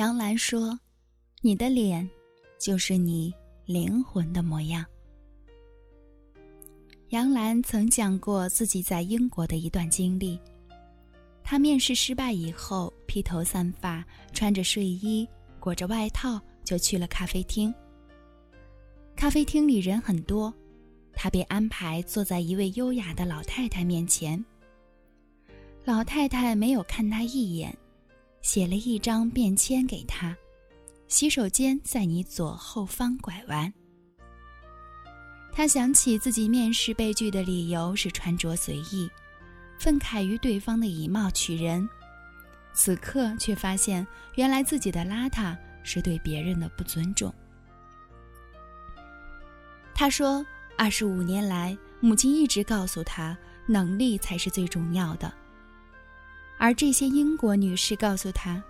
杨澜说：“你的脸，就是你灵魂的模样。”杨澜曾讲过自己在英国的一段经历。她面试失败以后，披头散发，穿着睡衣，裹着外套，就去了咖啡厅。咖啡厅里人很多，她被安排坐在一位优雅的老太太面前。老太太没有看她一眼，写了一张便签给他：“洗手间在你左后方拐弯。”他想起自己面试被拒的理由是穿着随意，愤慨于对方的以貌取人，此刻却发现原来自己的邋遢是对别人的不尊重。他说：“二十五年来，母亲一直告诉他，能力才是最重要的。而这些英国女士告诉他，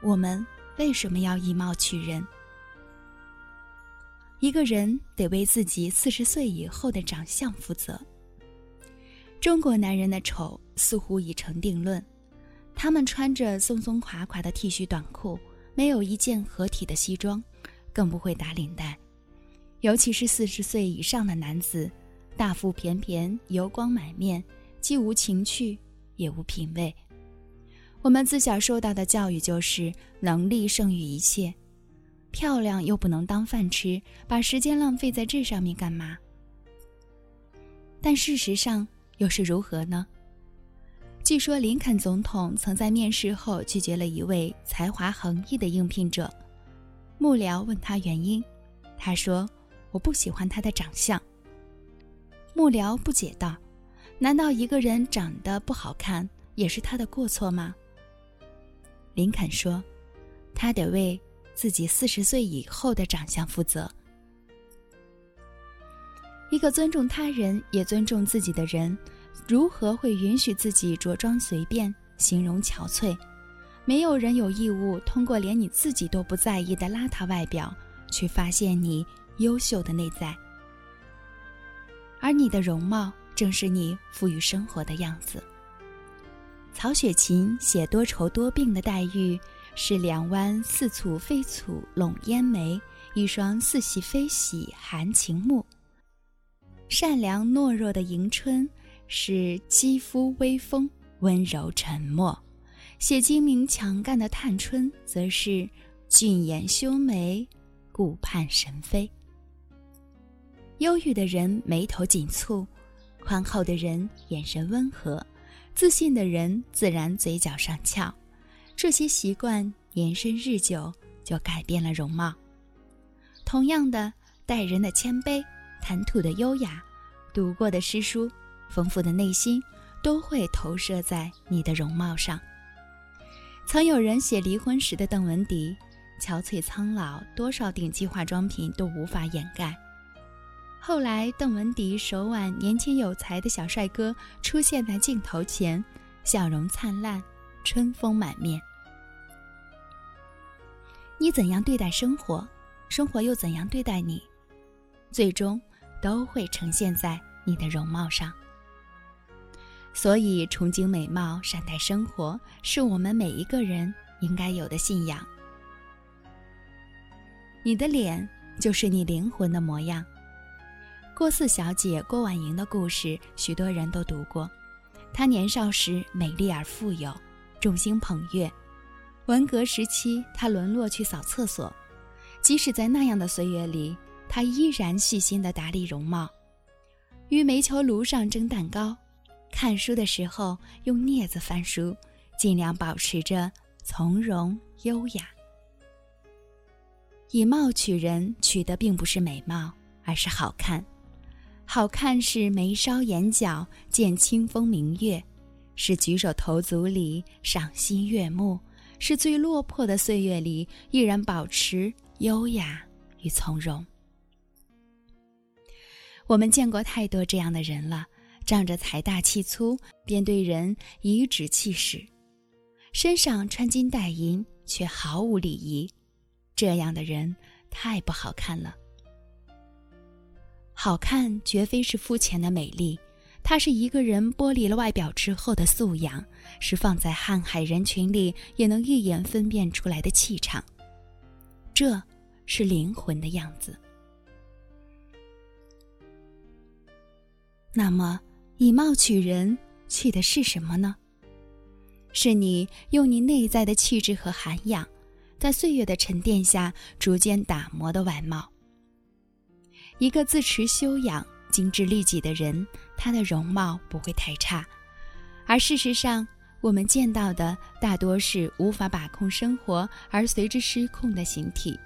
我们为什么要以貌取人？”一个人得为自己四十岁以后的长相负责。中国男人的丑似乎已成定论，他们穿着松松垮垮的 T 恤短裤，没有一件合体的西装，更不会打领带。尤其是四十岁以上的男子，大腹便便、油光满面，既无情趣，也无品味。我们自小受到的教育就是能力胜于一切。漂亮又不能当饭吃，把时间浪费在这上面干嘛？但事实上又是如何呢？据说林肯总统曾在面试后拒绝了一位才华横溢的应聘者，幕僚问他原因，他说：“我不喜欢他的长相。”幕僚不解道：“难道一个人长得不好看也是他的过错吗？”林肯说：“他得为。”自己四十岁以后的长相负责。一个尊重他人也尊重自己的人，如何会允许自己着装随便、形容憔悴？没有人有义务通过连你自己都不在意的邋遢外表，去发现你优秀的内在。而你的容貌，正是你赋予生活的样子。曹雪芹写多愁多病的黛玉。是两弯似蹙非蹙笼烟眉，一双似喜非喜含情目。善良懦弱的迎春是肌肤微风温柔沉默，写精明强干的探春则是俊颜修眉顾盼神飞。忧郁的人眉头紧蹙，宽厚的人眼神温和，自信的人自然嘴角上翘。这些习惯延伸日久，就改变了容貌。同样的，待人的谦卑、谈吐的优雅、读过的诗书、丰富的内心，都会投射在你的容貌上。曾有人写离婚时的邓文迪，憔悴苍老，多少顶级化妆品都无法掩盖。后来，邓文迪手挽年轻有才的小帅哥出现在镜头前，笑容灿烂。春风满面，你怎样对待生活，生活又怎样对待你，最终都会呈现在你的容貌上。所以，憧憬美貌，善待生活，是我们每一个人应该有的信仰。你的脸就是你灵魂的模样。郭四小姐郭婉莹的故事，许多人都读过。她年少时美丽而富有。众星捧月，文革时期，她沦落去扫厕所。即使在那样的岁月里，她依然细心地打理容貌，于煤球炉上蒸蛋糕，看书的时候用镊子翻书，尽量保持着从容优雅。以貌取人，取的并不是美貌，而是好看。好看是眉梢眼角见清风明月。是举手投足里赏心悦目，是最落魄的岁月里依然保持优雅与从容。我们见过太多这样的人了，仗着财大气粗，便对人颐指气使，身上穿金戴银却毫无礼仪，这样的人太不好看了。好看绝非是肤浅的美丽。它是一个人剥离了外表之后的素养，是放在瀚海人群里也能一眼分辨出来的气场。这是灵魂的样子。那么，以貌取人，去的是什么呢？是你用你内在的气质和涵养，在岁月的沉淀下逐渐打磨的外貌。一个自持修养、精致利己的人，他的容貌不会太差。而事实上，我们见到的大多是无法把控生活而随之失控的形体。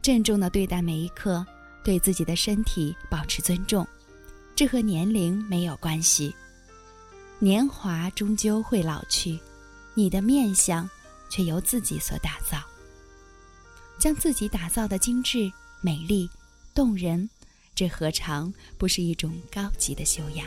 郑重的对待每一刻，对自己的身体保持尊重。这和年龄没有关系，年华终究会老去，你的面相却由自己所打造。将自己打造的精致、美丽、动人，这何尝不是一种高级的修养？